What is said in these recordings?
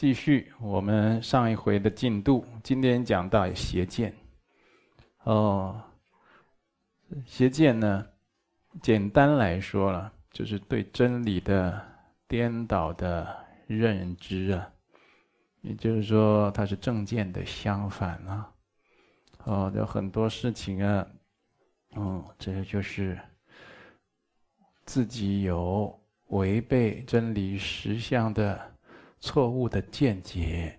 继续我们上一回的进度，今天讲到邪见。哦，邪见呢，简单来说了，就是对真理的颠倒的认知啊，也就是说，它是正见的相反啊。哦，有很多事情啊，嗯，这个就是自己有违背真理实相的。错误的见解，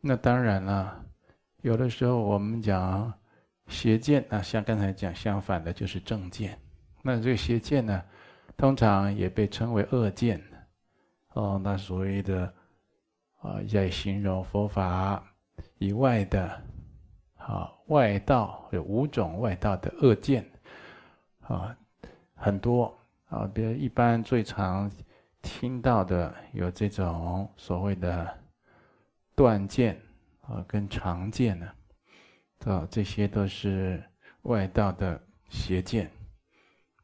那当然了。有的时候我们讲邪见啊，像刚才讲相反的，就是正见。那这个邪见呢，通常也被称为恶见。哦，那所谓的啊，在形容佛法以外的啊外道，有五种外道的恶见啊，很多啊，比如一般最常。听到的有这种所谓的断见啊，跟常见呢，啊，这些都是外道的邪见。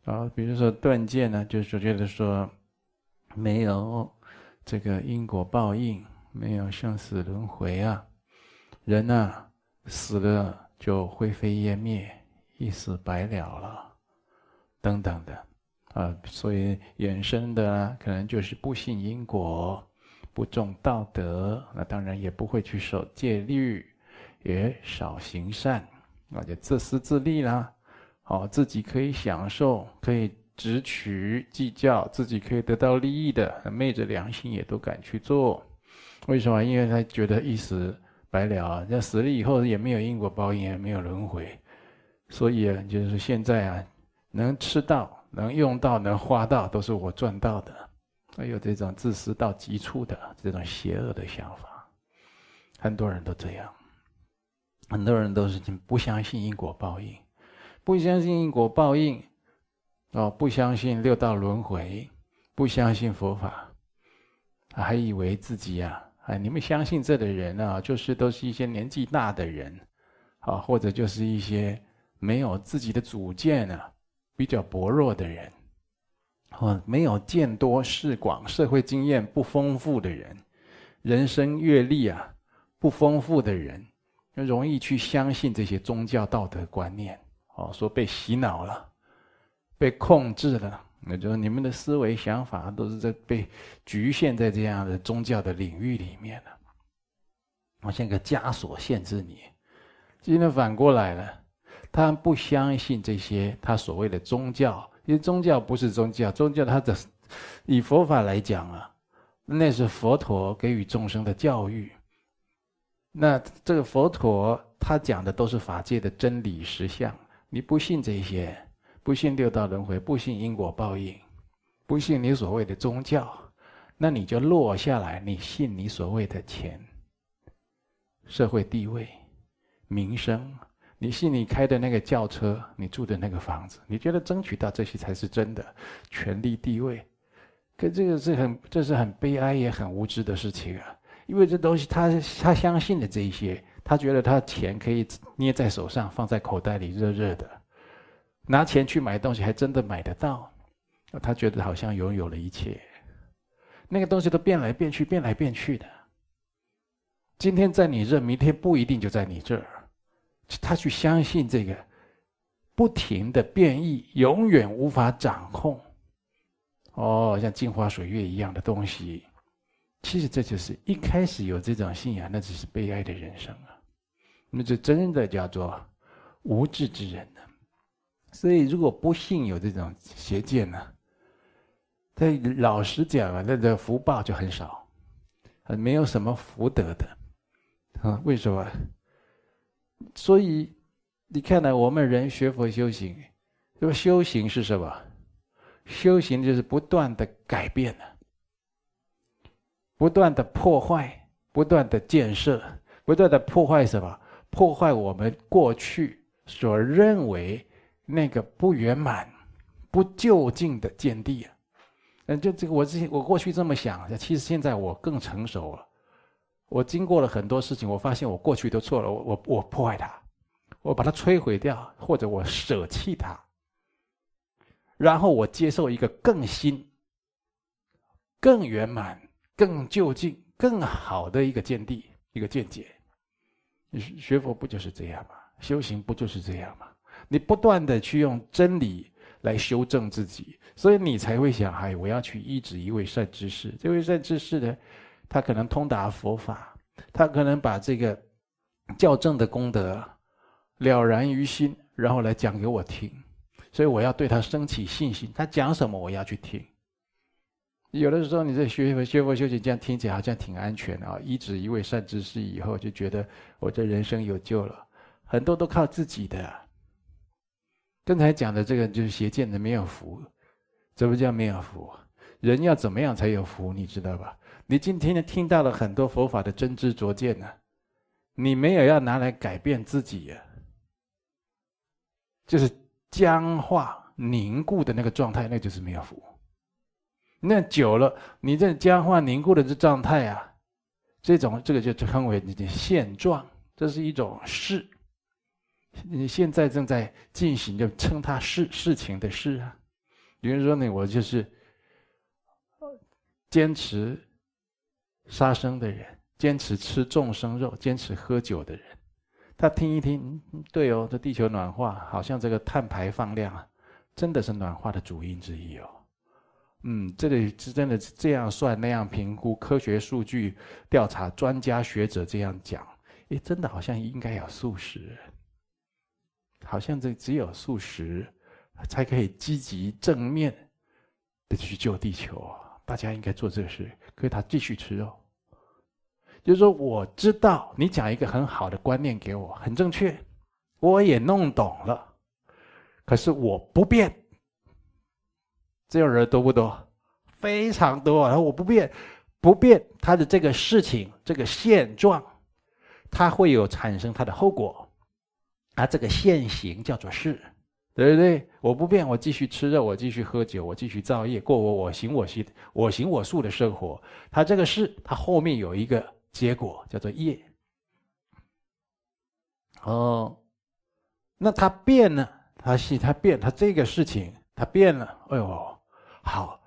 啊，比如说断见呢，就是觉得说没有这个因果报应，没有生死轮回啊，人啊死了就灰飞烟灭，一死百了了，等等的。啊，所以衍生的呢可能就是不信因果，不重道德，那当然也不会去守戒律，也少行善，那就自私自利啦。好，自己可以享受，可以直取计较，自己可以得到利益的，昧着良心也都敢去做。为什么？因为他觉得一死百了，那死了以后也没有因果报应，也没有轮回，所以啊，就是现在啊，能吃到。能用到、能花到，都是我赚到的。还有这种自私到极处的这种邪恶的想法，很多人都这样。很多人都是不相信因果报应，不相信因果报应，哦，不相信六道轮回，不相信佛法，还以为自己呀，哎，你们相信这的人啊，就是都是一些年纪大的人，啊，或者就是一些没有自己的主见啊。比较薄弱的人，哦，没有见多识广、社会经验不丰富的人，人生阅历啊不丰富的人，容易去相信这些宗教道德观念。哦，说被洗脑了，被控制了，那就是你们的思维想法都是在被局限在这样的宗教的领域里面了。好像个枷锁限制你。今天反过来了。他不相信这些他所谓的宗教，因为宗教不是宗教，宗教它的以佛法来讲啊，那是佛陀给予众生的教育。那这个佛陀他讲的都是法界的真理实相，你不信这些，不信六道轮回，不信因果报应，不信你所谓的宗教，那你就落下来，你信你所谓的钱、社会地位、名声。你信你开的那个轿车，你住的那个房子，你觉得争取到这些才是真的权力地位？可这个是很，这是很悲哀也很无知的事情啊！因为这东西他他相信的这一些，他觉得他钱可以捏在手上，放在口袋里热热的，拿钱去买东西还真的买得到，他觉得好像拥有了一切，那个东西都变来变去，变来变去的。今天在你这，明天不一定就在你这儿。他去相信这个不停的变异，永远无法掌控，哦，像镜花水月一样的东西，其实这就是一开始有这种信仰，那只是悲哀的人生啊，那就真的叫做无智之人呢。所以，如果不信有这种邪见呢，他老实讲啊，那个福报就很少，很没有什么福德的，啊，为什么？所以，你看呢，我们人学佛修行，那么修行是什么？修行就是不断的改变呢，不断的破坏，不断的建设，不断的破坏什么？破坏我们过去所认为那个不圆满、不究竟的见地啊！嗯，就这个，我之前我过去这么想，其实现在我更成熟了。我经过了很多事情，我发现我过去都错了，我我我破坏它，我把它摧毁掉，或者我舍弃它，然后我接受一个更新、更圆满、更究竟、更好的一个见地、一个见解。你学佛不就是这样吗？修行不就是这样吗？你不断的去用真理来修正自己，所以你才会想：哎，我要去依止一位善知识。这位善知识呢，他可能通达佛法，他可能把这个教正的功德了然于心，然后来讲给我听。所以我要对他升起信心，他讲什么我要去听。有的时候你在学佛、学佛修行，这样听起来好像挺安全的啊。依止一位善知识以后，就觉得我这人生有救了。很多都靠自己的。刚才讲的这个就是邪见的没有福，怎么叫没有福？人要怎么样才有福？你知道吧？你今天听到了很多佛法的真知灼见呢，你没有要拿来改变自己呀，就是僵化凝固的那个状态，那就是没有福。那久了，你这僵化凝固的这状态啊，这种这个就称为你的现状，这是一种事。你现在正在进行，就称它是事情的事啊。比如说呢，我就是坚持杀生的人，坚持吃众生肉，坚持喝酒的人，他听一听，对哦，这地球暖化，好像这个碳排放量啊，真的是暖化的主因之一哦。嗯，这里是真的这样算那样评估，科学数据调查，专家学者这样讲，诶，真的好像应该要素食。好像这只有素食，才可以积极正面的去救地球。大家应该做这事，可以他继续吃肉。就是说，我知道你讲一个很好的观念给我，很正确，我也弄懂了。可是我不变，这种人多不多？非常多。然后我不变，不变，他的这个事情，这个现状，他会有产生他的后果。啊，这个现行叫做事，对不对？我不变，我继续吃肉，我继续喝酒，我继续造业，过我我行我行我行我素的生活。他这个事，他后面有一个结果，叫做业。哦，那它变了，它是它变，它这个事情它变了。哎呦，好，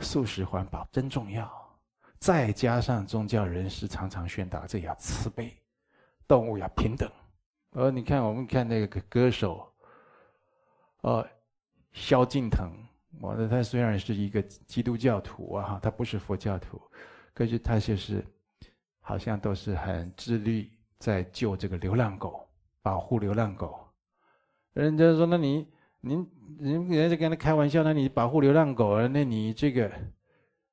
素食环保真重要。再加上宗教人士常常宣导，这要慈悲，动物要平等。呃，你看，我们看那个歌手，呃，萧敬腾，我的他虽然是一个基督教徒啊，他不是佛教徒，可是他就是，好像都是很自律在救这个流浪狗，保护流浪狗。人家说，那你，您，人人家跟他开玩笑，那你保护流浪狗，那你这个，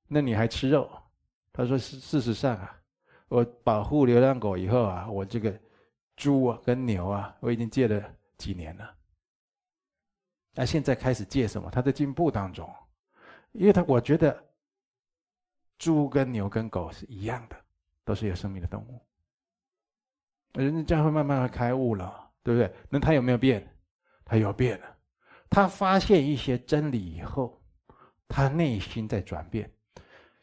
那你还吃肉？他说，事事实上啊，我保护流浪狗以后啊，我这个。猪啊，跟牛啊，我已经戒了几年了。那现在开始戒什么？他在进步当中，因为他我觉得，猪跟牛跟狗是一样的，都是有生命的动物。人家将会慢慢的开悟了，对不对？那他有没有变？他有变了。他发现一些真理以后，他内心在转变。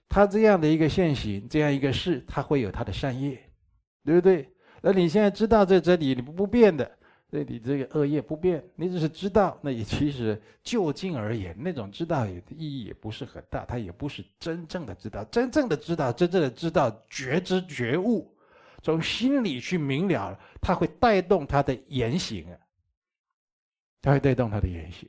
他这样的一个现行，这样一个事，他会有他的善业，对不对？那你现在知道这真理，你不不变的，对你这个恶业不变，你只是知道，那也其实就近而言，那种知道也意义也不是很大，它也不是真正的知道，真正的知道，真正的知道觉知觉悟，从心里去明了，它会带动他的言行啊，它会带动他的言行。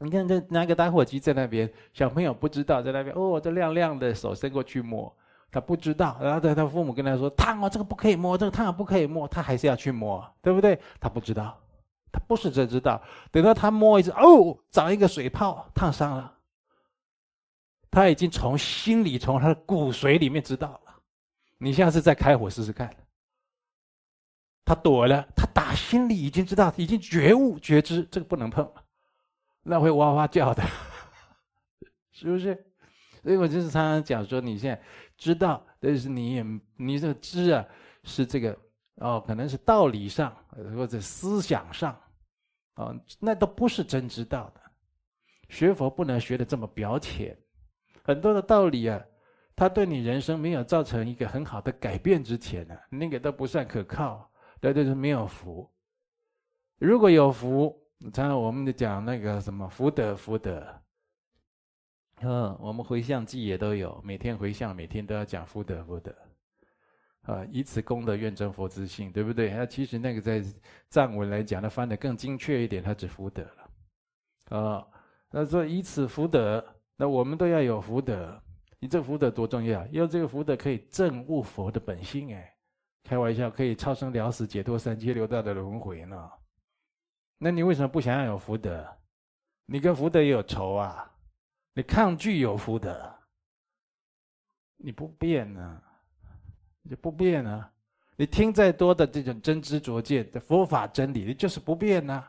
你看这拿个打火机在那边，小朋友不知道在那边，哦，这亮亮的，手伸过去摸。他不知道，然后他他父母跟他说：“烫哦，这个不可以摸，这个烫不可以摸。”他还是要去摸，对不对？他不知道，他不是真知道。等到他摸一次，哦，长一个水泡，烫伤了。他已经从心里，从他的骨髓里面知道了。你下次再开火试试看。他躲了，他打心里已经知道，已经觉悟觉知，这个不能碰，那会哇哇叫的，是不是？所以我就是常常讲说，你现在。知道，但是你也你这个知啊，是这个哦，可能是道理上或者思想上，啊、哦，那都不是真知道的。学佛不能学的这么表浅，很多的道理啊，它对你人生没有造成一个很好的改变之前呢、那个都不算可靠，那就是没有福。如果有福，常常我们讲那个什么福德福德，嗯，我们回向偈也都有，每天回向，每天都要讲福德福德，啊，以此功德愿证佛之性，对不对？那其实那个在藏文来讲，它翻得更精确一点，它指福德了，啊，那说以此福德，那我们都要有福德。你这福德多重要？因为这个福德可以证悟佛的本性，哎，开玩笑，可以超生了死，解脱三界六道的轮回呢。那你为什么不想要有福德？你跟福德也有仇啊？你抗拒有福德，你不变呢？你不变呢？你听再多的这种真知灼见的佛法真理，你就是不变呢？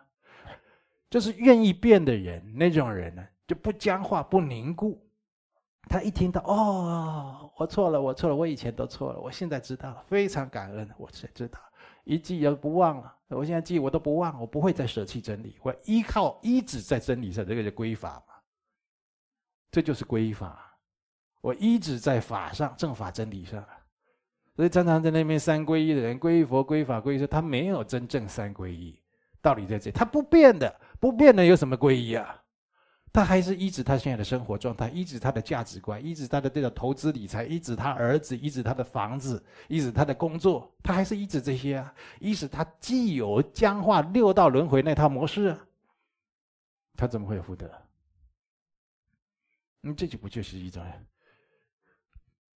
就是愿意变的人，那种人呢，就不僵化、不凝固。他一听到哦，我错了，我错了，我以前都错了，我现在知道了，非常感恩，我才知道，一记也不忘了。我现在记我都不忘，我不会再舍弃真理，我依靠依止在真理上，这个叫归法嘛。这就是皈依法，我依止在法上，正法真理上，所以常常在那边三皈依的人，皈依佛、皈依法、皈依僧，他没有真正三皈依，道理在这，他不变的，不变的有什么皈依啊？他还是依止他现在的生活状态，依止他的价值观，依止他的这个投资理财，依止他儿子，依止他的房子，依止他的工作，他还是依止这些啊，依止他既有僵化六道轮回那套模式，他怎么会有福德？你这就不就是一种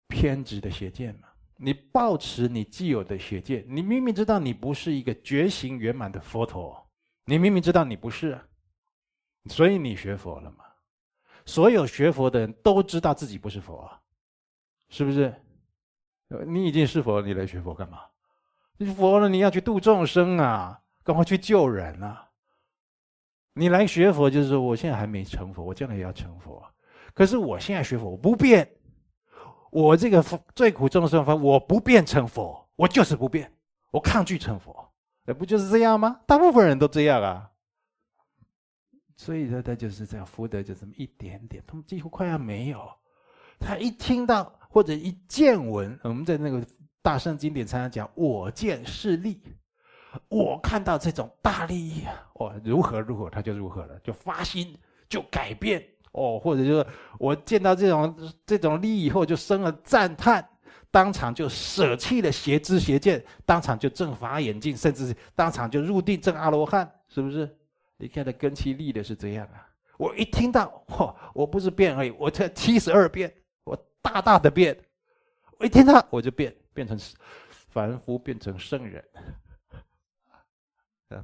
偏执的邪见吗？你抱持你既有的邪见，你明明知道你不是一个觉醒圆满的佛陀，你明明知道你不是，所以你学佛了嘛？所有学佛的人都知道自己不是佛，是不是？你已经是佛，你来学佛干嘛？你佛了，你要去度众生啊，赶快去救人啊！你来学佛就是说，我现在还没成佛，我将来也要成佛。可是我现在学佛，我不变。我这个最苦众生法，我不变成佛，我就是不变，我抗拒成佛，那不就是这样吗？大部分人都这样啊。所以说，他就是这样，福德就这么一点点，他们几乎快要没有。他一听到或者一见闻，我们在那个大圣经典常常讲，我见是利，我看到这种大利益啊，哦，如何如何，他就如何了，就发心，就改变。哦，或者就是我见到这种这种利以后，就生了赞叹，当场就舍弃了邪知邪见，当场就正法眼净，甚至当场就入定证阿罗汉，是不是？你看他根器立的是这样啊！我一听到，嚯，我不是变而已，我这七十二变，我大大的变，我一听到我就变，变成凡夫，变成圣人，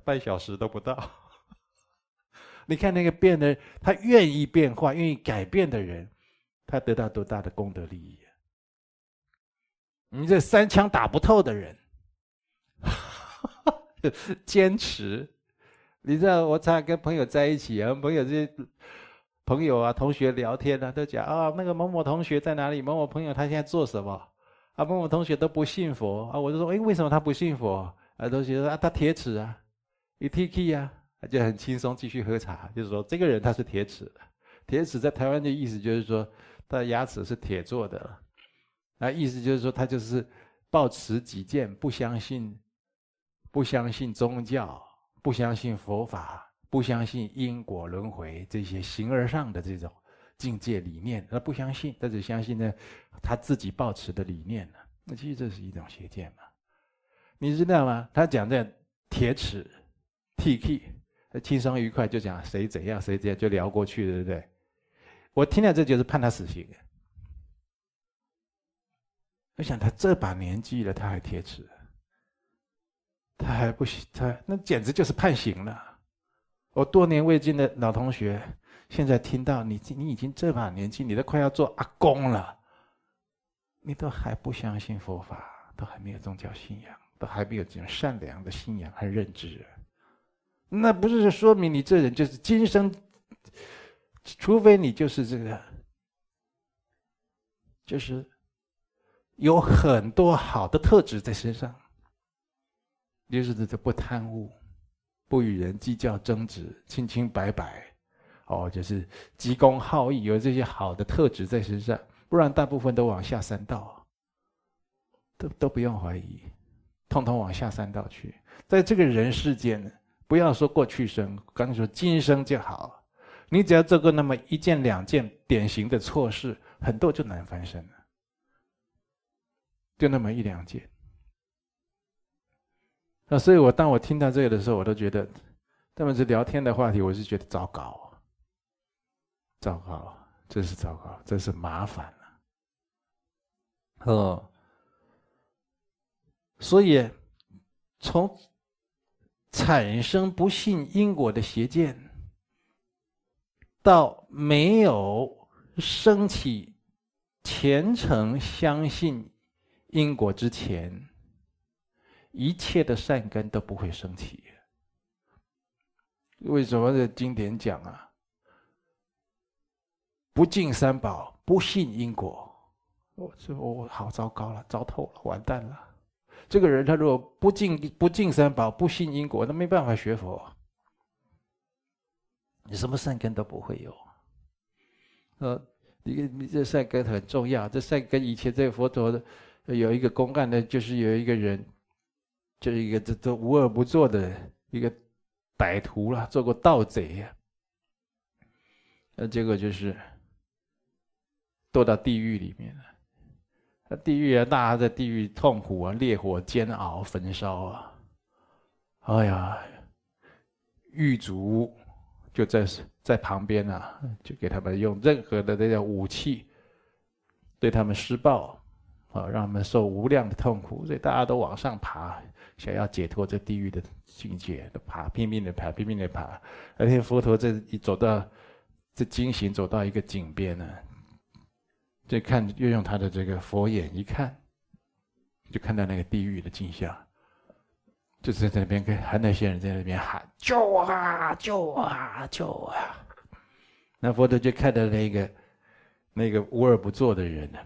半小时都不到。你看那个变的，他愿意变化、愿意改变的人，他得到多大的功德利益啊！你这三枪打不透的人，坚持。你知道，我常常跟朋友在一起啊，朋友这些朋友啊、同学聊天啊，都讲啊，那个某某同学在哪里？某某朋友他现在做什么？啊，某某同学都不信佛啊，我就说，哎，为什么他不信佛？啊，同学说啊，他铁齿啊，一 T K 啊。就很轻松继续喝茶，就是说这个人他是铁齿的，铁齿在台湾的意思就是说他的牙齿是铁做的，那意思就是说他就是抱持己见，不相信，不相信宗教，不相信佛法，不相信因果轮回这些形而上的这种境界理念，他不相信，他只相信呢他自己抱持的理念呢，那其实这是一种邪见嘛，你知道吗？他讲的铁齿，T K。轻松愉快就讲谁怎样谁怎样就聊过去，对不对？我听了这就是判他死刑。我想他这把年纪了，他还贴纸，他还不行，他那简直就是判刑了。我多年未见的老同学，现在听到你你已经这把年纪，你都快要做阿公了，你都还不相信佛法，都还没有宗教信仰，都还没有这种善良的信仰和认知。那不是说明你这人就是今生，除非你就是这个，就是有很多好的特质在身上，就是这不贪污，不与人计较争执，清清白白，哦，就是急公好义，有这些好的特质在身上，不然大部分都往下三道，都都不用怀疑，通通往下三道去，在这个人世间呢。不要说过去生，刚才说今生就好，你只要做过那么一件两件典型的错事，很多就难翻身了。就那么一两件。那所以，我当我听到这个的时候，我都觉得，他们是聊天的话题，我是觉得糟糕，糟糕，真是糟糕，真是麻烦了。哦，所以从产生不信因果的邪见，到没有升起虔诚相信因果之前，一切的善根都不会升起。为什么这经典讲啊？不敬三宝，不信因果。我这我好糟糕了，糟透了，完蛋了。这个人他如果不敬不敬三宝，不信因果，那没办法学佛。你什么善根都不会有。呃，你你这善根很重要。这善根以前在佛陀的有一个公案的，就是有一个人，就是一个这这无恶不作的一个歹徒了，做过盗贼呀。那结果就是堕到地狱里面了。地狱啊，大家在地狱痛苦啊，烈火煎熬、焚烧啊！哎呀，狱卒就在在旁边啊，就给他们用任何的这种武器对他们施暴啊，让他们受无量的痛苦。所以大家都往上爬，想要解脱这地狱的境界，都爬，拼命的爬，拼命的爬。而且佛陀这一走到这经行走到一个井边呢。就看，又用他的这个佛眼一看，就看到那个地狱的景象，就是在那边跟还那些人在那边喊救我啊，救我啊，救我啊！那佛陀就看到那个那个无恶不作的人呢，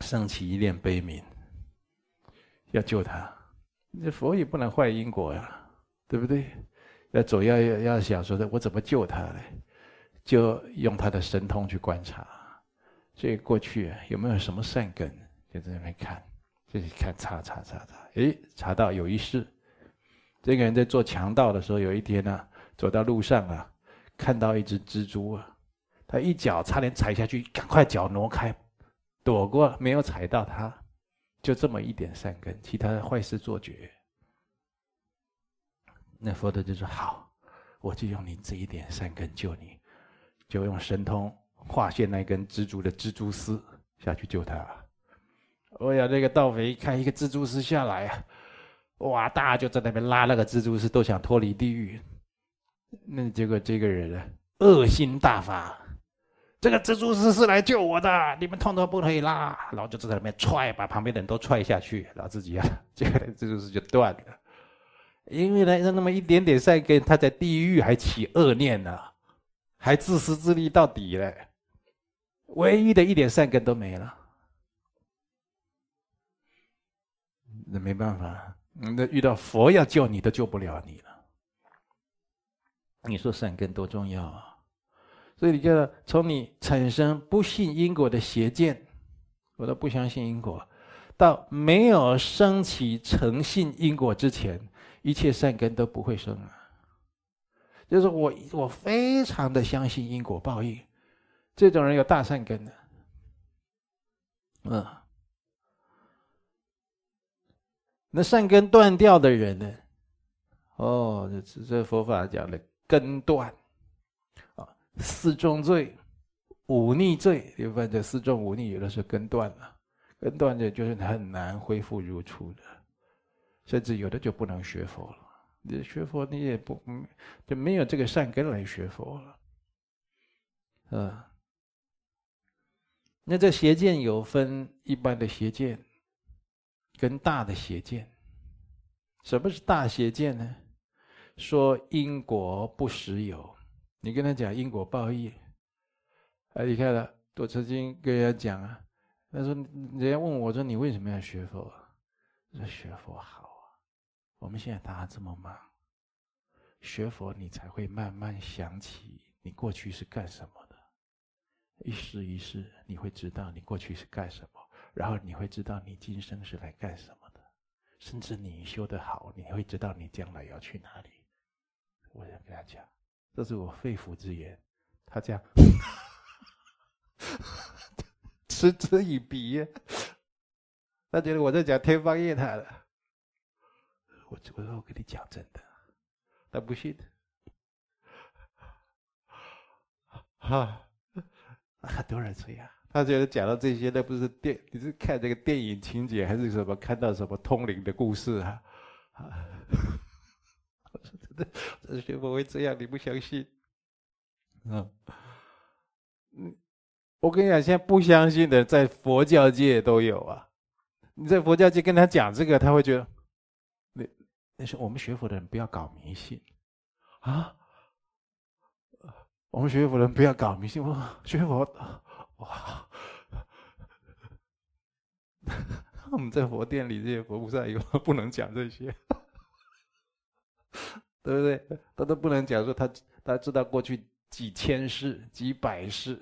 升起一念悲悯，要救他。这佛也不能坏因果呀，对不对？要总要要要想说的，我怎么救他呢？就用他的神通去观察。这过去有没有什么善根？就在那边看，就看查查查查，诶，查到有一事。这个人在做强盗的时候，有一天呢、啊，走到路上啊，看到一只蜘蛛啊，他一脚差点踩下去，赶快脚挪开，躲过，没有踩到他，就这么一点善根，其他的坏事做绝。那佛陀就说：“好，我就用你这一点善根救你，就用神通。”化现那根蜘蛛的蜘蛛丝下去救他。哎呀，那个盗匪一看一个蜘蛛丝下来啊，哇，大家就在那边拉那个蜘蛛丝，都想脱离地狱。那结果这个人呢，恶心大发，这个蜘蛛丝是来救我的，你们通通不可以拉。然后就在那边踹，把旁边的人都踹下去，然后自己啊，这个蜘蛛丝就断了。因为呢，那么一点点善根，他在地狱还起恶念呢，还自私自利到底嘞。唯一的一点善根都没了，那没办法，那遇到佛要救你都救不了你了。你说善根多重要啊！所以你就从你产生不信因果的邪见，我都不相信因果，到没有升起诚信因果之前，一切善根都不会生啊。就是我我非常的相信因果报应。这种人有大善根的，嗯，那善根断掉的人呢？哦，这这佛法讲的根断啊，四重罪、五逆罪，一般这四重五逆有的是根断了，根断的就是很难恢复如初的，甚至有的就不能学佛了。你学佛你也不嗯，就没有这个善根来学佛了，嗯。那这邪见有分一般的邪见，跟大的邪见。什么是大邪见呢？说因果不实有，你跟他讲因果报应，啊，你看了，我曾经跟人家讲啊，他说人家问我说，你为什么要学佛？我说学佛好啊，我们现在大家这么忙，学佛你才会慢慢想起你过去是干什么。一世一世，你会知道你过去是干什么，然后你会知道你今生是来干什么的，甚至你修得好，你会知道你将来要去哪里。我想跟他讲，这是我肺腑之言。他这样 嗤之以鼻，他觉得我在讲天方夜谭了。我我说我跟你讲真的，他不信。哈，很 多人这样，他觉得讲到这些，那不是电，你是看这个电影情节，还是什么看到什么通灵的故事啊？啊，我说真的，这学佛会这样，你不相信？嗯，嗯，我跟你讲，现在不相信的在佛教界都有啊。你在佛教界跟他讲这个，他会觉得，那那是我们学佛的人不要搞迷信啊。我们学佛人不要搞迷信，我学佛哇，我们在佛殿里这些佛菩萨以后不能讲这些，对不对？他都不能讲说他他知道过去几千世、几百世、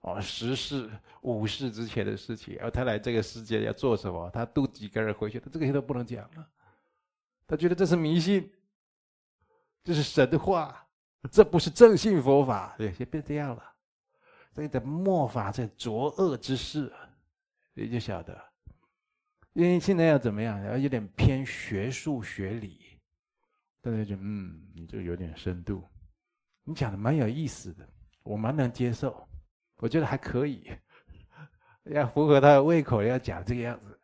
哦十世、五世之前的事情，而他来这个世界要做什么？他渡几个人回去？他这些都不能讲了。他觉得这是迷信，这是神话。这不是正信佛法，对，先变这样了。所以在末法这浊恶之事，你就晓得。因为现在要怎么样？要有点偏学术学理，大家就嗯，你就有点深度。你讲的蛮有意思的，我蛮能接受，我觉得还可以。要符合他的胃口，要讲这个样子，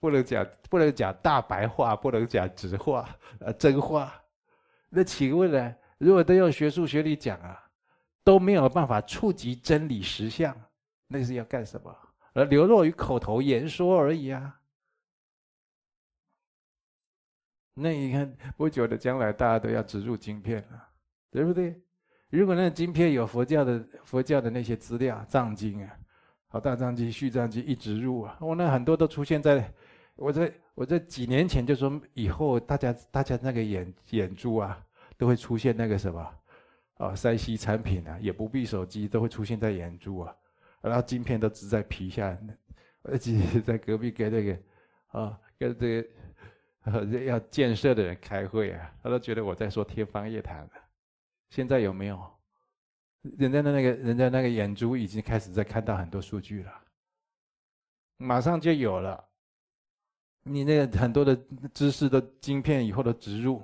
不能讲不能讲大白话，不能讲直话，呃，真话。那请问呢？如果都用学术学理讲啊，都没有办法触及真理实相，那是要干什么？而流落于口头言说而已啊。那你看，不久的将来，大家都要植入晶片了，对不对？如果那晶片有佛教的佛教的那些资料藏经啊，好大藏经、续藏经一植入啊，我那很多都出现在我在我在几年前就说，以后大家大家那个眼眼珠啊。都会出现那个什么，啊，三 C 产品啊，也不必手机，都会出现在眼珠啊，然后晶片都植在皮下。而且在隔壁跟那个，啊，跟这个要建设的人开会啊，他都觉得我在说天方夜谭。现在有没有？人家的那个人家那个眼珠已经开始在看到很多数据了，马上就有了。你那个很多的知识的晶片以后都植入。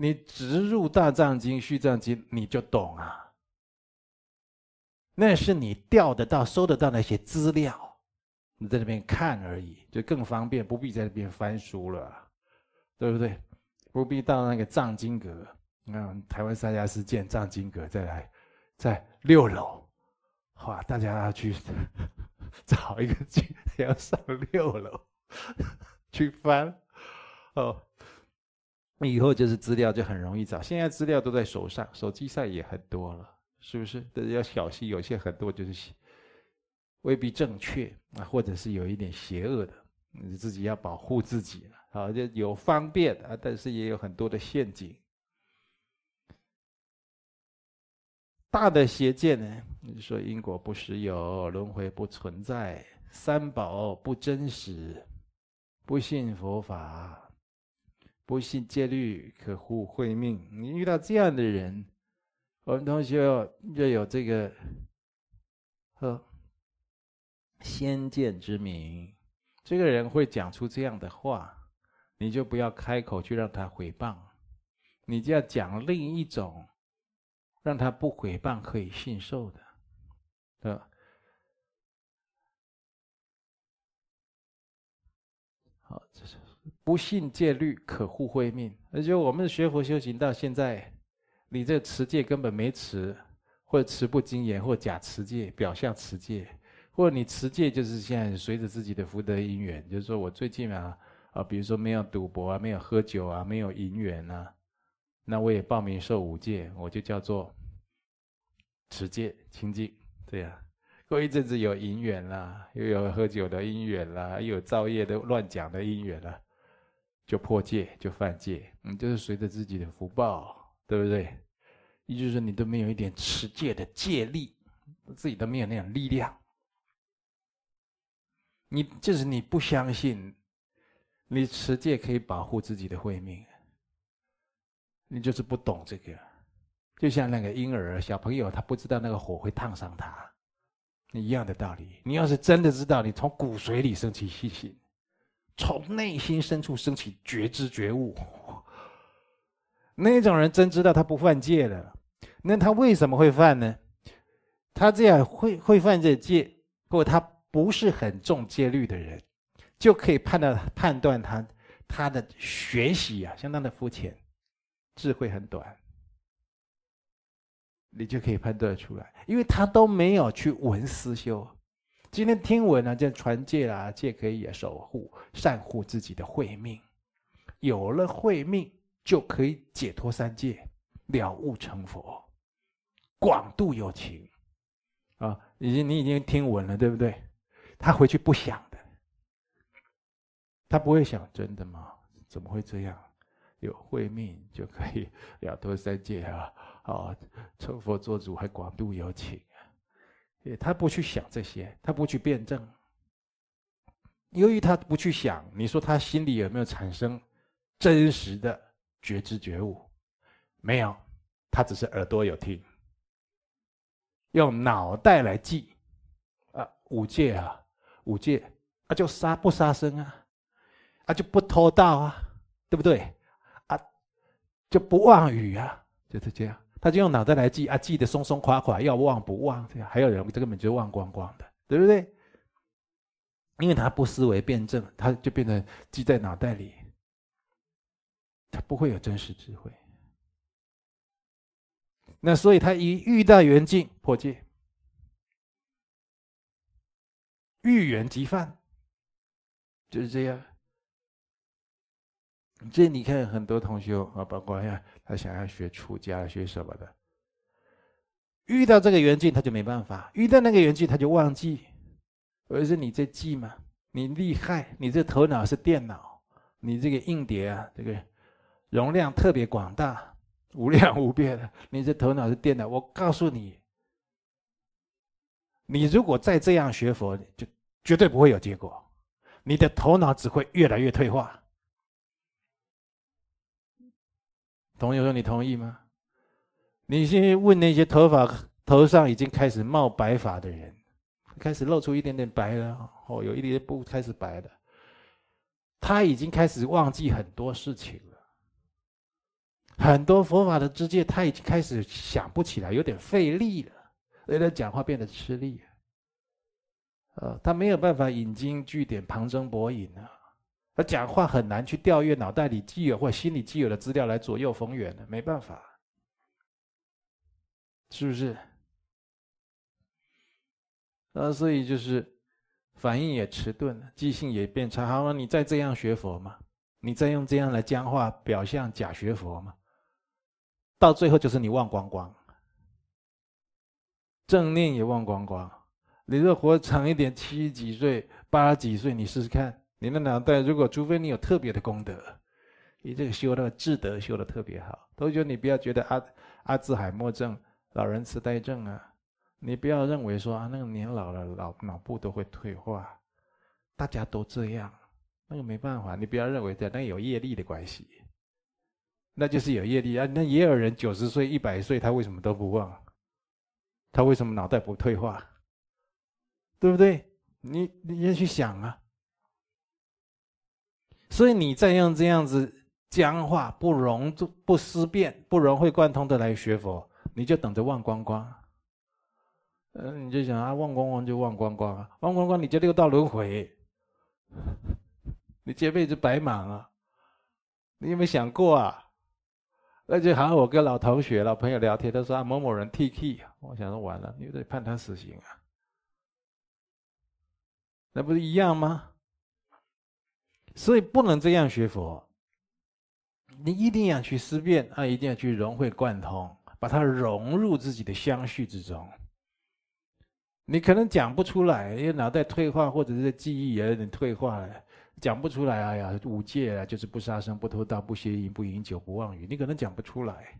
你植入大藏经、续藏经，你就懂啊。那是你调得到、收得到那些资料，你在那边看而已，就更方便，不必在那边翻书了，对不对？不必到那个藏经阁，你看台湾三家寺建藏经阁，再来在六楼，哇，大家要去 找一个去，要上六楼 去翻，哦。以后就是资料就很容易找，现在资料都在手上，手机上也很多了，是不是？但是要小心，有些很多就是未必正确啊，或者是有一点邪恶的，你自己要保护自己了。好，就有方便啊，但是也有很多的陷阱。大的邪见呢，你说因果不实有，轮回不存在，三宝不真实，不信佛法。不信戒律可护慧命。你遇到这样的人，我们同学要有这个，呵，先见之明。这个人会讲出这样的话，你就不要开口去让他毁谤，你就要讲另一种，让他不毁谤可以信受的，对吧？好，这是。不信戒律可护慧命，而且我们学佛修行到现在，你这持戒根本没持，或者持不精严，或假持戒，表象持戒，或者你持戒就是现在随着自己的福德因缘，就是说我最近啊啊，比如说没有赌博啊，没有喝酒啊，没有淫缘啊，那我也报名受五戒，我就叫做持戒清净，对呀。过一阵子有淫缘啦，又有喝酒的因缘啦，又有造业的乱讲的因缘啦。就破戒，就犯戒，嗯，就是随着自己的福报，对不对？也就是说，你都没有一点持戒的戒力，自己都没有那种力量。你就是你不相信，你持戒可以保护自己的慧命，你就是不懂这个。就像那个婴儿小朋友，他不知道那个火会烫伤他，一样的道理。你要是真的知道，你从骨髓里升起信心，从内心深处升起觉知觉悟，那种人真知道他不犯戒了。那他为什么会犯呢？他这样会会犯这戒，或他不是很重戒律的人，就可以判断判断他他的学习啊，相当的肤浅，智慧很短。你就可以判断出来，因为他都没有去闻思修。今天听闻呢，这传戒啦，戒可以也守护、善护自己的慧命。有了慧命，就可以解脱三界，了悟成佛，广度有情。啊，已经你已经听闻了，对不对？他回去不想的，他不会想真的吗？怎么会这样？有慧命就可以了脱三界啊！啊，成佛做主还广度有情！他不去想这些，他不去辩证。由于他不去想，你说他心里有没有产生真实的觉知觉悟？没有，他只是耳朵有听，用脑袋来记啊，五戒啊，五戒啊，就杀不杀生啊，啊就不偷盗啊，对不对？啊就不妄语啊，就是这样，他就用脑袋来记啊，记得松松垮垮，要忘不忘，这样还有人这根本就忘光光的，对不对？因为他不思维辩证，他就变成记在脑袋里，他不会有真实智慧。那所以他一遇到缘境破戒，遇缘即犯，就是这样。这你看，很多同学啊，包括呀，他想要学出家、学什么的，遇到这个缘境，他就没办法；遇到那个缘境，他就忘记。而是你在记嘛，你厉害，你这头脑是电脑，你这个硬碟啊，这个容量特别广大、无量无边的，你这头脑是电脑。我告诉你，你如果再这样学佛，就绝对不会有结果，你的头脑只会越来越退化。同学说：“你同意吗？你去问那些头发头上已经开始冒白发的人，开始露出一点点白了，哦，有一点点不开始白了，他已经开始忘记很多事情了，很多佛法的知见他已经开始想不起来，有点费力了，有点讲话变得吃力，呃，他没有办法引经据典、旁征博引啊。”他讲话很难去调阅脑袋里既有或心里既有的资料来左右逢源的，没办法，是不是？啊，所以就是反应也迟钝，记性也变差。好了，你再这样学佛嘛？你再用这样来僵化表象假学佛嘛？到最后就是你忘光光，正念也忘光光。你若活长一点，七几岁、八几岁，你试试看。你的脑袋，如果除非你有特别的功德，你这个修那个智德修的特别好，都觉得你不要觉得阿阿兹海默症、老人痴呆症啊，你不要认为说啊，那个年老了脑脑部都会退化，大家都这样，那个没办法，你不要认为这那有业力的关系，那就是有业力啊。那也有人九十岁、一百岁，他为什么都不忘？他为什么脑袋不退化？对不对？你你要去想啊。所以你再用这样子僵化、不融、不思辨、不融会贯通的来学佛，你就等着忘光光。嗯，你就想啊，忘光光就忘光光啊，忘光光你就六道轮回，你这辈子白忙啊！你有没有想过啊？那就好像我跟老同学、老朋友聊天，他说啊，某某人 T K，我想说完了，你得判他死刑啊，那不是一样吗？所以不能这样学佛，你一定要去思辨啊，一定要去融会贯通，把它融入自己的相续之中。你可能讲不出来，因为脑袋退化，或者是记忆也有点退化了，讲不出来。哎呀，五戒啊，就是不杀生、不偷盗、不邪淫、不饮酒、不妄语，你可能讲不出来。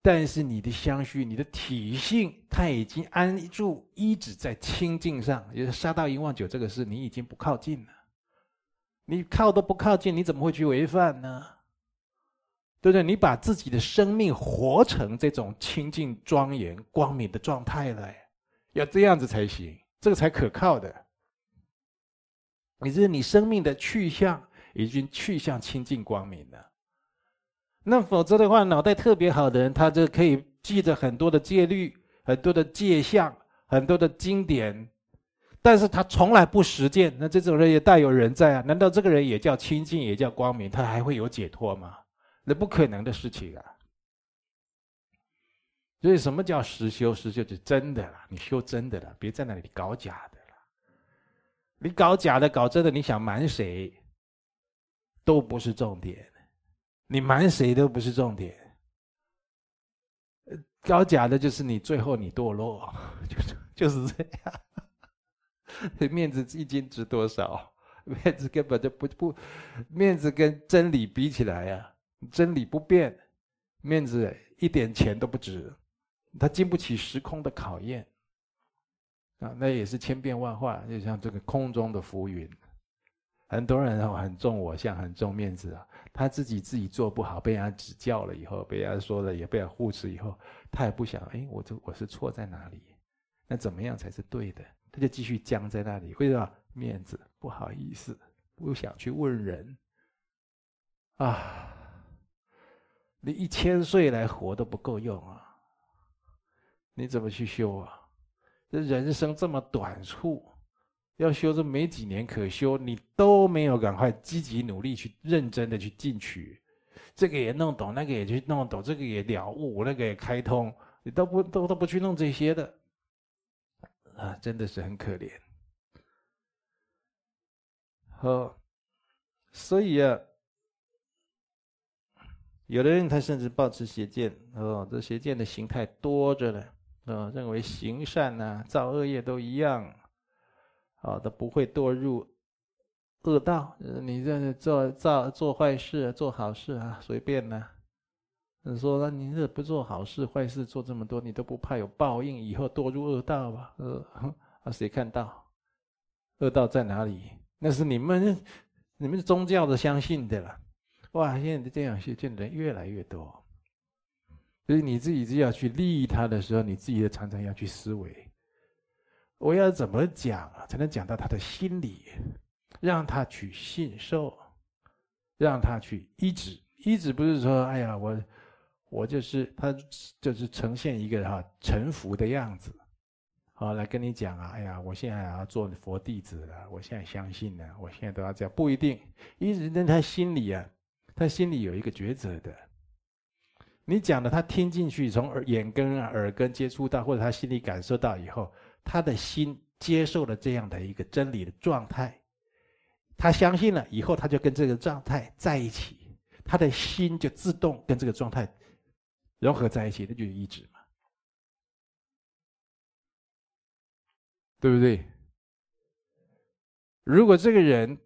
但是你的相续、你的体性，它已经安住一直在清净上，也就是杀盗淫妄酒这个事，你已经不靠近了。你靠都不靠近，你怎么会去违反呢？对不对？你把自己的生命活成这种清净庄严、光明的状态了，要这样子才行，这个才可靠的。你是你生命的去向已经去向清净光明了。那否则的话，脑袋特别好的人，他就可以记着很多的戒律、很多的戒相、很多的经典，但是他从来不实践。那这种人也大有人在啊！难道这个人也叫清净，也叫光明？他还会有解脱吗？那不可能的事情啊！所以什么叫实修？实修就真的了，你修真的了，别在那里搞假的了。你搞假的、搞真的，你想瞒谁，都不是重点。你瞒谁都不是重点，搞假的就是你，最后你堕落，就是就是这样。面子一斤值多少？面子根本就不不，面子跟真理比起来呀，真理不变，面子一点钱都不值，它经不起时空的考验啊，那也是千变万化，就像这个空中的浮云。很多人很重我相，很重面子啊。他自己自己做不好，被人家指教了以后，被人家说了，也被人护持以后，他也不想，哎，我这我是错在哪里？那怎么样才是对的？他就继续僵在那里，为什么？面子不好意思，不想去问人。啊，你一千岁来活都不够用啊！你怎么去修啊？这人生这么短促。要修这没几年可修，你都没有赶快积极努力去认真的去进取，这个也弄懂，那个也去弄懂，这个也了悟，那个也开通，你都不都都不去弄这些的，啊，真的是很可怜。好，所以啊，有的人他甚至抱持邪见，哦，这邪见的形态多着呢，啊，认为行善呐、造恶业都一样。啊，都不会堕入恶道。你这做做做坏事，做好事啊，随便呢。说，那你这不做好事，坏事做这么多，你都不怕有报应，以后堕入恶道吧？呃，啊，谁看到？恶道在哪里？那是你们你们宗教的相信的了。哇，现在这样学见的人越来越多，所以你自己就要去利益他的时候，你自己的常常要去思维。我要怎么讲，才能讲到他的心里，让他去信受，让他去一直一直不是说，哎呀，我我就是他，就是呈现一个哈臣服的样子，好来跟你讲啊，哎呀，我现在要做佛弟子了，我现在相信了，我现在都要这样，不一定。依止在他心里啊，他心里有一个抉择的。你讲的他听进去，从耳眼根啊耳根接触到，或者他心里感受到以后。他的心接受了这样的一个真理的状态，他相信了以后，他就跟这个状态在一起，他的心就自动跟这个状态融合在一起，那就是依止嘛，对不对？如果这个人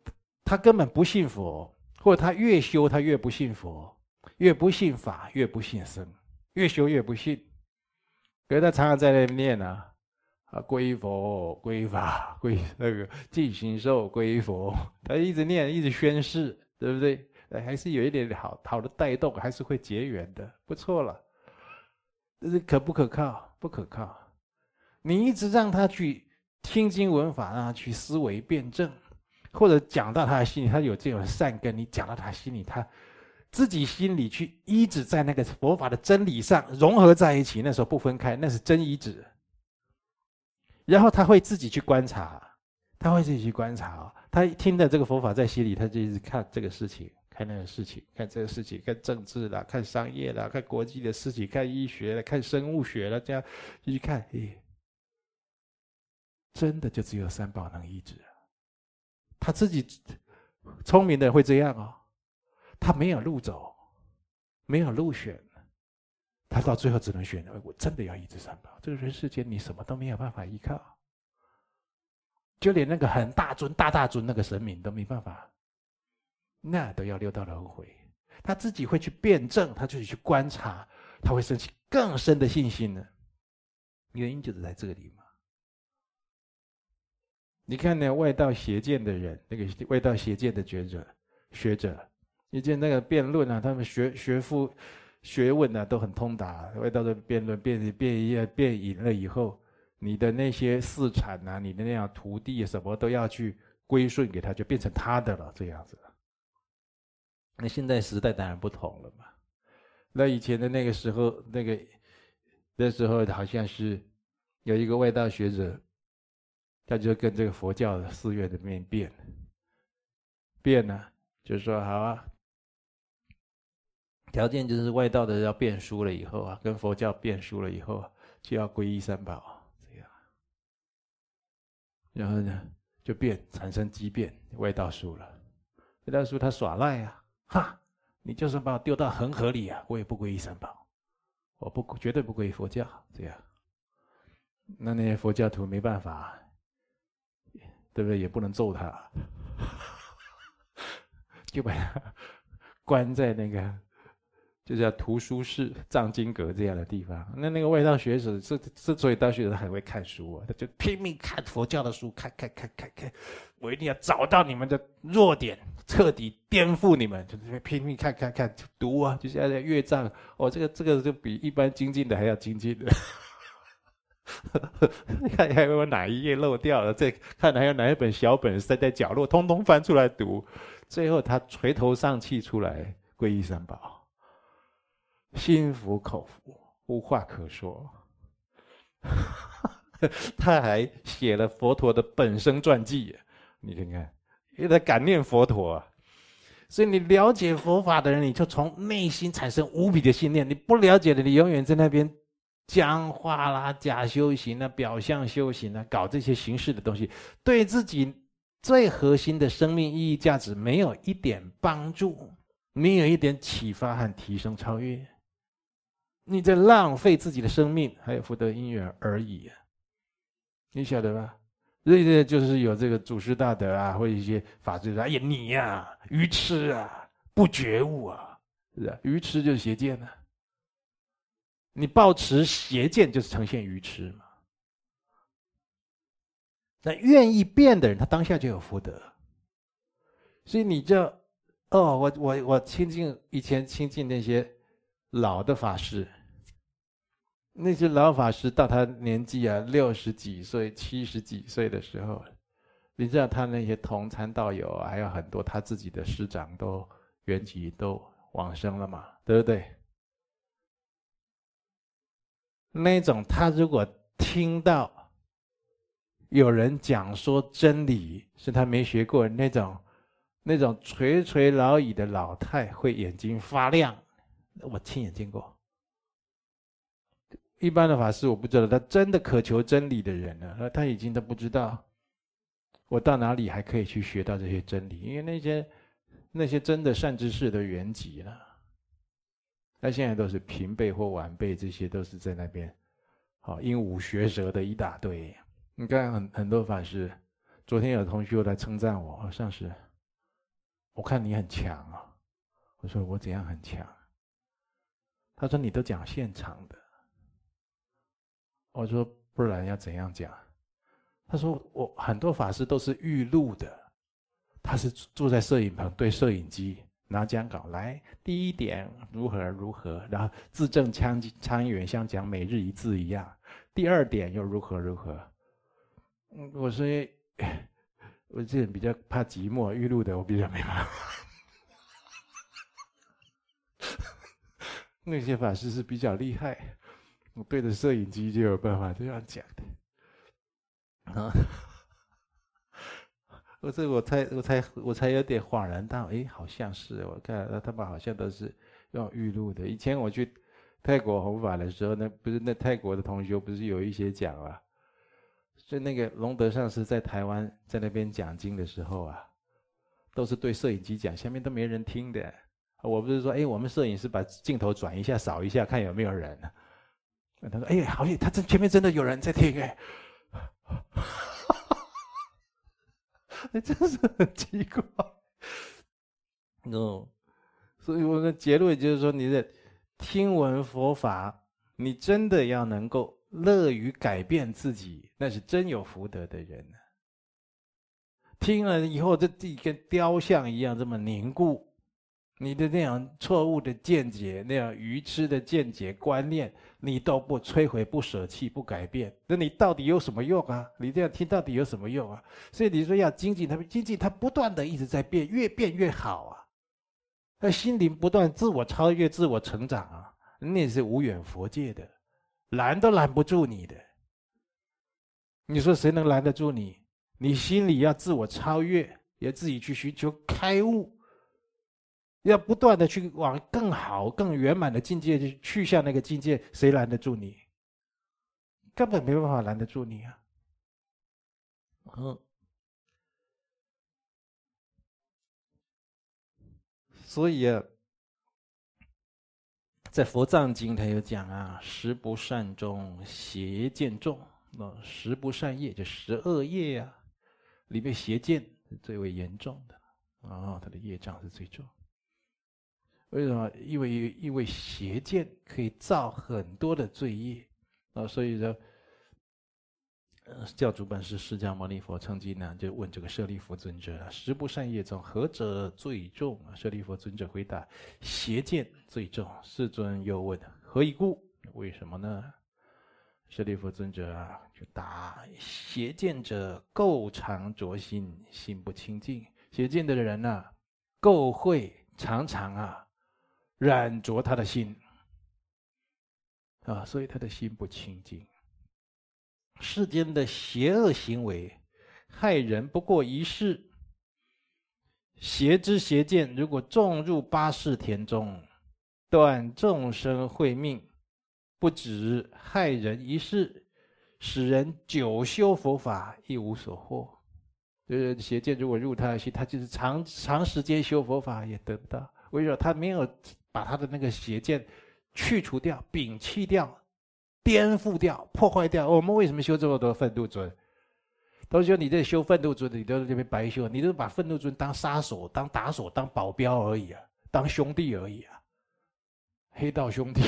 他根本不信佛，或者他越修他越不信佛，越不信法越不信僧，越修越不信，可是他常常在那里念啊。啊，归佛，归法，归那个尽形寿，归佛。他一直念，一直宣誓，对不对？还是有一点好好的带动，还是会结缘的，不错了。可不可靠？不可靠。你一直让他去听经闻法，让他去思维辩证，或者讲到他的心里，他有这种善根，你讲到他心里，他自己心里去依止在那个佛法的真理上融合在一起，那时候不分开，那是真依止。然后他会自己去观察，他会自己去观察。他听的这个佛法在心里，他就一直看这个事情，看那个事情，看这个事情，看政治啦，看商业啦，看国际的事情，看医学啦，看生物学啦，这样一看，哎，真的就只有三宝能依止。他自己聪明的会这样哦，他没有路走，没有路选。他到最后只能选，我真的要依止三宝。这个人世间，你什么都没有办法依靠，就连那个很大尊、大大尊那个神明都没办法，那都要六道轮回。他自己会去辩证，他自己去观察，他会升起更深的信心呢。原因就是在这里嘛。你看那外道邪见的人，那个外道邪见的觉者、学者，你见那个辩论啊，他们学学富学问啊都很通达，外道的辩论辩辩辩辩赢了以后，你的那些私产啊，你的那样徒弟什么都要去归顺给他，就变成他的了，这样子。那现在时代当然不同了嘛。那以前的那个时候，那个那时候好像是有一个外道学者，他就跟这个佛教的寺院的面辩，辩呢，就说好啊。条件就是外道的要辩输了以后啊，跟佛教辩输了以后，就要皈依三宝，这样。然后呢，就变产生激变，外道输了，外道输他耍赖啊，哈，你就算把我丢到恒河里啊，我也不皈依三宝，我不绝对不皈依佛教，这样。那那些佛教徒没办法，对不对？也不能揍他，就把他关在那个。就是图书室、藏经阁这样的地方。那那个外道学者，之之所以大学者很会看书啊，他就拼命看佛教的书，看看看看看，我一定要找到你们的弱点，彻底颠覆你们，就是拼命看看看读啊，就像在阅藏，哦，这个这个就比一般精进的还要精进的。看还有哪一页漏掉了？再看还有哪一本小本塞在角落，通通翻出来读。最后他垂头丧气出来，皈依三宝。心服口服，无话可说。他还写了佛陀的本生传记，你看看，因为他感念佛陀啊。所以你了解佛法的人，你就从内心产生无比的信念；你不了解的，你永远在那边僵化啦、假修行啊、表象修行啊，搞这些形式的东西，对自己最核心的生命意义价值没有一点帮助，没有一点启发和提升超越。你在浪费自己的生命，还有福德因缘而已，你晓得吧？所以这就是有这个祖师大德啊，或者一些法师说：“哎呀，你呀、愚痴啊，不觉悟啊，是不是？愚痴就是邪见呢、啊。你抱持邪见，就是呈现愚痴嘛。那愿意变的人，他当下就有福德。所以你这，哦，我我我亲近以前亲近那些老的法师。那些老法师到他年纪啊六十几岁、七十几岁的时候，你知道他那些同参道友，还有很多他自己的师长都圆寂都往生了嘛，对不对？那种他如果听到有人讲说真理，是他没学过那种那种垂垂老矣的老太会眼睛发亮，我亲眼见过。一般的法师我不知道，他真的渴求真理的人呢，他已经都不知道我到哪里还可以去学到这些真理，因为那些那些真的善知识都圆寂了，他现在都是平辈或晚辈，这些都是在那边，好鹦鹉学舌的一大堆。你看很很多法师，昨天有同学来称赞我，好像是，我看你很强啊，我说我怎样很强？他说你都讲现场的。我说不然要怎样讲？他说我很多法师都是预录的，他是坐在摄影棚对摄影机拿讲稿来，第一点如何如何，然后字正腔腔圆，像讲每日一字一样。第二点又如何如何？嗯，我说我这人比较怕寂寞，预录的我比较没办法。那些法师是比较厉害。我对着摄影机就有办法这样讲的，啊！我这我才我才我才有点恍然大悟，哎，好像是我看他们好像都是用玉录的。以前我去泰国弘法的时候，那不是那泰国的同学不是有一些讲啊？所以那个龙德上师在台湾在那边讲经的时候啊，都是对摄影机讲，下面都没人听的。我不是说，哎，我们摄影师把镜头转一下，扫一下，看有没有人。他说：“哎，好像他这前面真的有人在听 哎，真是很奇怪。哦，所以我的结论就是说，你的听闻佛法，你真的要能够乐于改变自己，那是真有福德的人。听了以后，这地跟雕像一样这么凝固，你的那样错误的见解、那样愚痴的见解观念，你都不摧毁、不舍弃、不改变，那你到底有什么用啊？你这样听到底有什么用啊？所以你说要精进，它精进，它不断的一直在变，越变越好啊。那心灵不断自我超越、自我成长啊，那是无远佛界的，拦都拦不住你的。你说谁能拦得住你？你心里要自我超越，要自己去寻求开悟。要不断的去往更好、更圆满的境界去去向那个境界，谁拦得住你？根本没办法拦得住你啊！嗯，所以啊，在佛藏经他有讲啊，十不善中邪见重，那十不善业就十恶业呀，里面邪见是最为严重的啊，他的业障是最重。为什么？因为因为邪见可以造很多的罪业啊，所以说，教主本师释迦牟尼佛曾经呢就问这个舍利弗尊者：十不善业中何者最重？舍利弗尊者回答：邪见最重。世尊又问：何以故？为什么呢？舍利弗尊者啊就答：邪见者垢常浊心，心不清净。邪见的人呢、啊，垢秽常常啊。染着他的心啊，所以他的心不清净。世间的邪恶行为，害人不过一世。邪知邪见，如果种入八世田中，断众生慧命，不止害人一世，使人久修佛法亦无所获。就是邪见，如果入他的心，他就是长长时间修佛法也得不到。为什么他没有？把他的那个邪见去除掉、摒弃掉、颠覆掉、破坏掉。我们为什么修这么多愤怒尊？都说你这修愤怒尊，你都在这边白修，你都把愤怒尊当杀手、当打手、当保镖而已啊，当兄弟而已啊，黑道兄弟，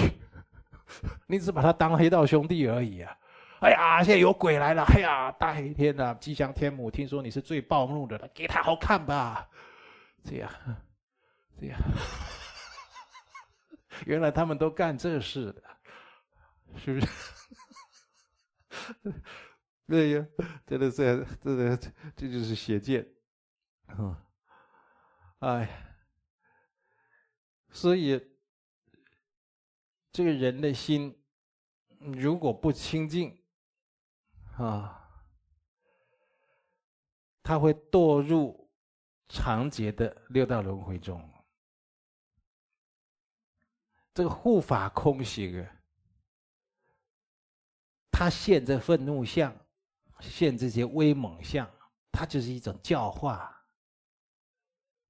你只把他当黑道兄弟而已啊。哎呀，现在有鬼来了！哎呀，大黑天啊，吉祥天母，听说你是最暴怒的了，给他好看吧？这样，这样。原来他们都干这事的，是不是？对呀，真的是，真的，这就是邪见。嗯，哎，所以这个人的心如果不清净啊，他会堕入长劫的六道轮回中。这个护法空行啊，他现这愤怒相，现这些威猛相，他就是一种教化。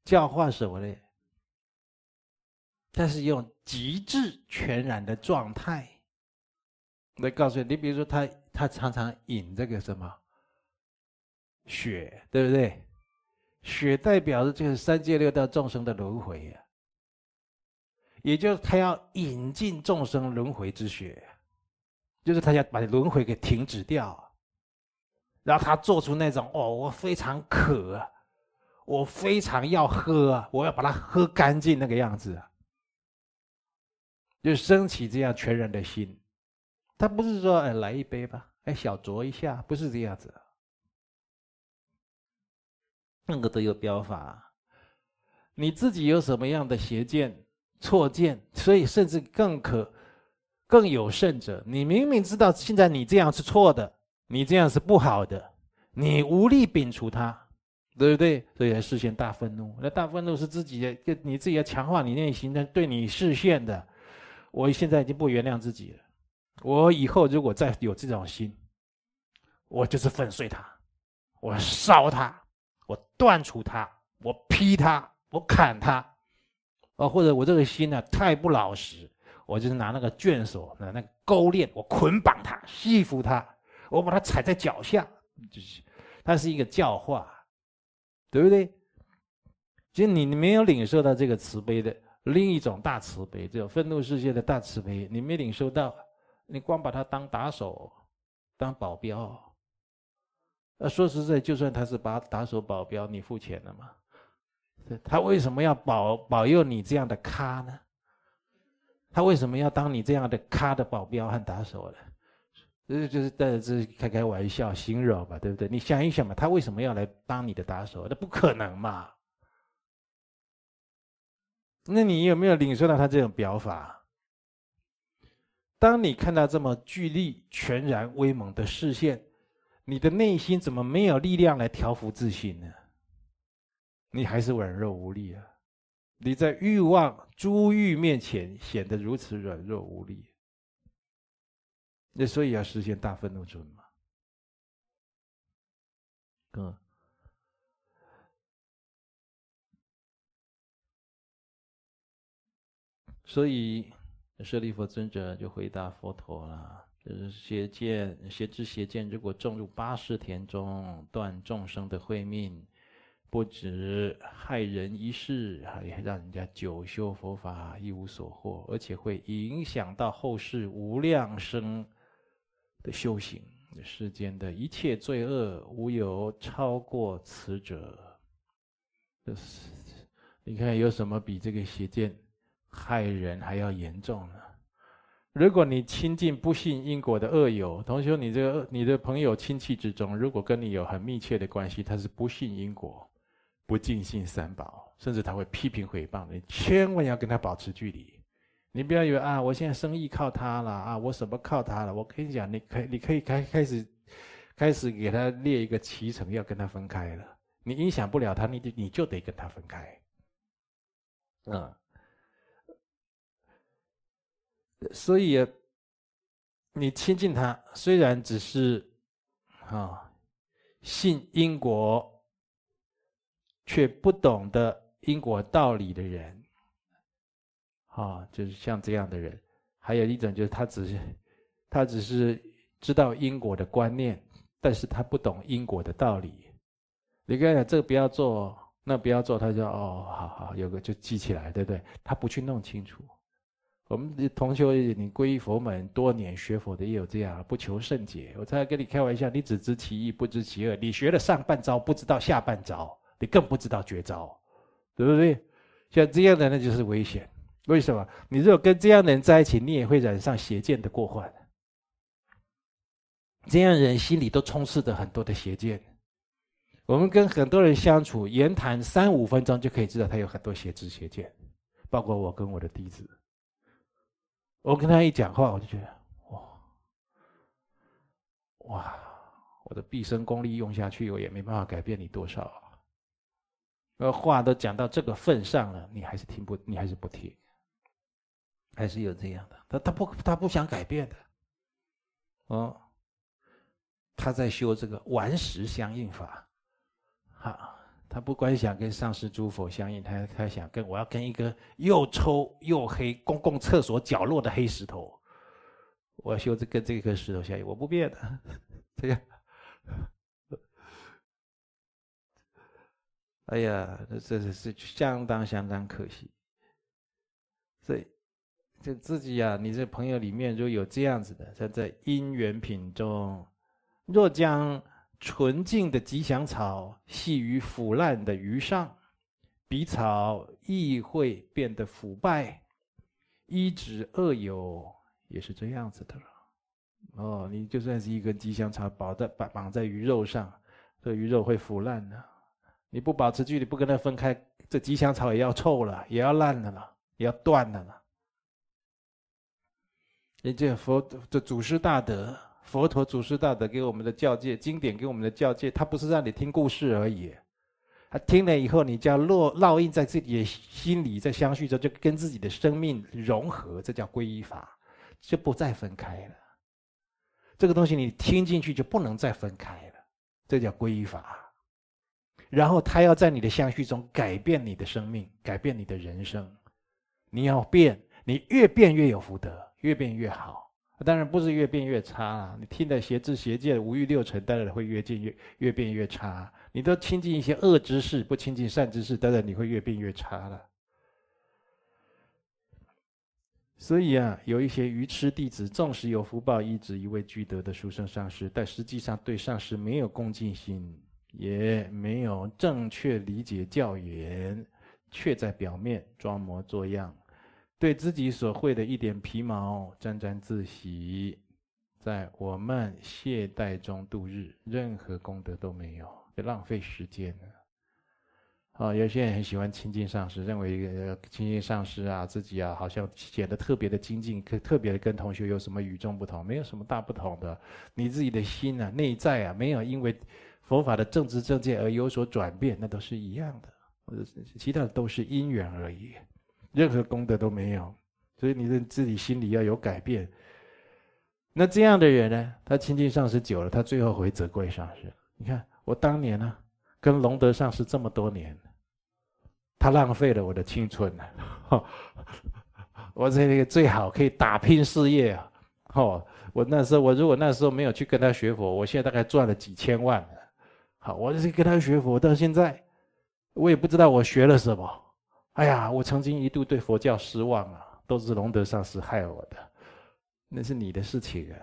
教化什么呢？他是用极致全然的状态来告诉你。你比如说他，他常常饮这个什么血，对不对？血代表的就是三界六道众生的轮回呀。也就是他要引进众生轮回之血，就是他要把轮回给停止掉，然后他做出那种哦，我非常渴，我非常要喝，我要把它喝干净那个样子，就升起这样全然的心。他不是说哎来一杯吧，哎小酌一下，不是这样子，那个都有标法。你自己有什么样的邪见？错见，所以甚至更可，更有甚者，你明明知道现在你这样是错的，你这样是不好的，你无力摒除它，对不对？所以才示现大愤怒。那大愤怒是自己的，你自己要强化你内心的对你示现的。我现在已经不原谅自己了，我以后如果再有这种心，我就是粉碎它，我烧它，我断除它，我劈它，我砍它。啊，或者我这个心呢、啊、太不老实，我就是拿那个绢索，拿那个钩链，我捆绑它，系服它，我把他踩在脚下，就是，它是一个教化，对不对？其实你你没有领受到这个慈悲的另一种大慈悲，这种愤怒世界的大慈悲，你没领受到，你光把他当打手，当保镖。呃，说实在，就算他是把打手保镖，你付钱了吗？他为什么要保保佑你这样的咖呢？他为什么要当你这样的咖的保镖和打手呢？这就是带着这开开玩笑，形容吧，对不对？你想一想嘛，他为什么要来当你的打手？那不可能嘛。那你有没有领受到他这种表法？当你看到这么巨力、全然、威猛的视线，你的内心怎么没有力量来调伏自信呢？你还是软弱无力啊！你在欲望、诸欲面前显得如此软弱无力。那所以要实现大愤怒尊嘛？嗯，所以舍利弗尊者就回答佛陀了：就是邪见、邪知邪见，如果种入八十田中，断众生的慧命，不止害人一世，还让人家久修佛法一无所获，而且会影响到后世无量生。的修行，世间的一切罪恶，无有超过此者。就是，你看有什么比这个邪见害人还要严重呢？如果你亲近不信因果的恶友，同学，你这个你的朋友亲戚之中，如果跟你有很密切的关系，他是不信因果，不尽信三宝，甚至他会批评诽谤，你千万要跟他保持距离。你不要以为啊，我现在生意靠他了啊，我什么靠他了？我跟你讲，你可，你可以开开始，开始给他列一个期程，要跟他分开了。你影响不了他，你你就得跟他分开。嗯，所以你亲近他，虽然只是啊信因果，却不懂得因果道理的人。啊，就是像这样的人，还有一种就是他只是，他只是知道因果的观念，但是他不懂因果的道理。你跟他讲这个不要做，那不要做，他就哦，好好，有个就记起来，对不对？他不去弄清楚。我们同学，你皈依佛门多年学佛的也有这样，不求甚解。我才跟你开玩笑，你只知其一，不知其二。你学了上半招，不知道下半招，你更不知道绝招，对不对？像这样的，那就是危险。为什么？你如果跟这样的人在一起，你也会染上邪见的过患。这样人心里都充斥着很多的邪见。我们跟很多人相处，言谈三五分钟就可以知道他有很多邪知邪见。包括我跟我的弟子，我跟他一讲话，我就觉得哇哇，我的毕生功力用下去，我也没办法改变你多少。而话都讲到这个份上了，你还是听不，你还是不听。还是有这样的，他他不他不想改变的，哦，他在修这个顽石相应法，哈，他不光想跟上师诸佛相应，他他想跟我要跟一个又臭又黑公共厕所角落的黑石头，我要修这跟这颗石头相应，我不变的，这样，哎呀，这这是相当相当可惜，所以。就自己呀、啊，你这朋友里面如果有这样子的，他在因缘品中，若将纯净的吉祥草系于腐烂的鱼上，彼草亦会变得腐败。一指恶友也是这样子的了。哦，你就算是一根吉祥草绑在绑绑在鱼肉上，这鱼肉会腐烂的。你不保持距离，不跟它分开，这吉祥草也要臭了，也要烂了了，也要断了了。也这佛的祖师大德，佛陀祖师大德给我们的教诫，经典给我们的教诫，他不是让你听故事而已，他听了以后，你就要烙烙印在自己的心里，在相续中就跟自己的生命融合，这叫皈依法，就不再分开了。这个东西你听进去就不能再分开了，这叫皈依法。然后他要在你的相续中改变你的生命，改变你的人生，你要变，你越变越有福德。越变越好，当然不是越变越差了。你听的邪知邪见、五欲六尘，当然会越变越越变越差。你都亲近一些恶知识，不亲近善知识，当然你会越变越差了。所以啊，有一些愚痴弟子，纵使有福报一直一位具德的书生上师，但实际上对上师没有恭敬心，也没有正确理解教言，却在表面装模作样，对自己所会的一点皮毛沾沾自喜，在我们懈怠中度日，任何功德都没有，就浪费时间了。啊，有些人很喜欢亲近上师，认为亲近上师啊，自己啊好像显得特别的精进，可特别的跟同学有什么与众不同？没有什么大不同的，你自己的心啊，内在啊，没有因为佛法的正知正见而有所转变，那都是一样的，其他的都是因缘而已，任何功德都没有。所以你的自己心里要有改变。那这样的人呢，他亲近上师久了，他最后会责怪上师。你看我当年呢、跟龙德上师这么多年。他浪费了我的青春了，我这个最好可以打拼事业啊！哦，我那时候我如果那时候没有去跟他学佛，我现在大概赚了几千万。我就是跟他学佛到现在，我也不知道我学了什么。哎呀，我曾经一度对佛教失望啊，都是龙德上师害我的，那是你的事情啊。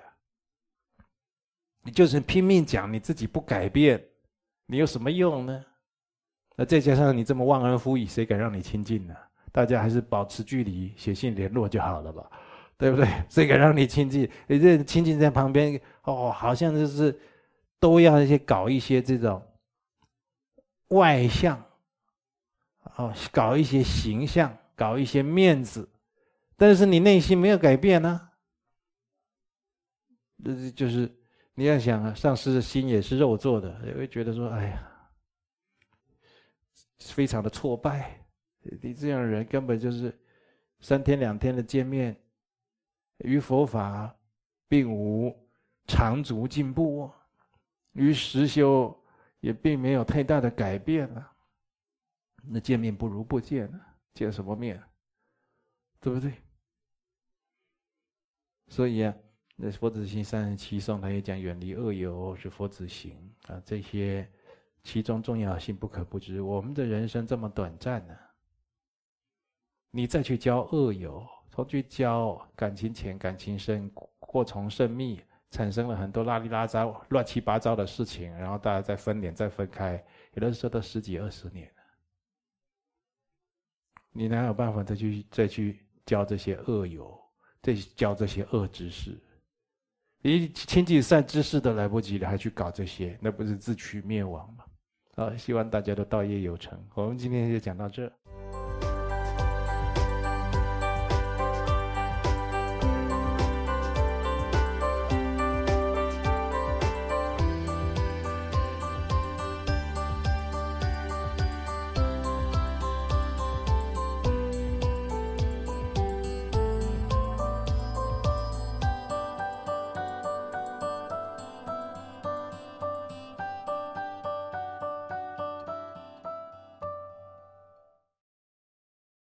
你就是拼命讲，你自己不改变，你有什么用呢？那再加上你这么忘恩负义，谁敢让你亲近呢？大家还是保持距离，写信联络就好了吧，对不对？谁敢让你亲近？你这亲近在旁边哦，好像就是都要一些搞一些这种外相，哦，搞一些形象，搞一些面子，但是你内心没有改变呢？这就是你要想啊，上师的心也是肉做的，也会觉得说，哎呀。非常的挫败，你这样的人根本就是三天两天的见面，与佛法并无长足进步，于实修也并没有太大的改变了。那见面不如不见了，见什么面？对不对？所以啊，那佛子行三十七颂他也讲，远离恶友是佛子行啊，这些。其中重要性不可不知。我们的人生这么短暂呢，你再去交恶友，从去交感情浅、感情深，过从甚密，产生了很多拉里拉杂、乱七八糟的事情，然后大家再分脸、再分开，有的时候都十几二十年，你哪有办法再去再去交这些恶友，再交这些恶知识？你亲近善知识都来不及了，还去搞这些，那不是自取灭亡吗？好，希望大家都道业有成。我们今天就讲到这。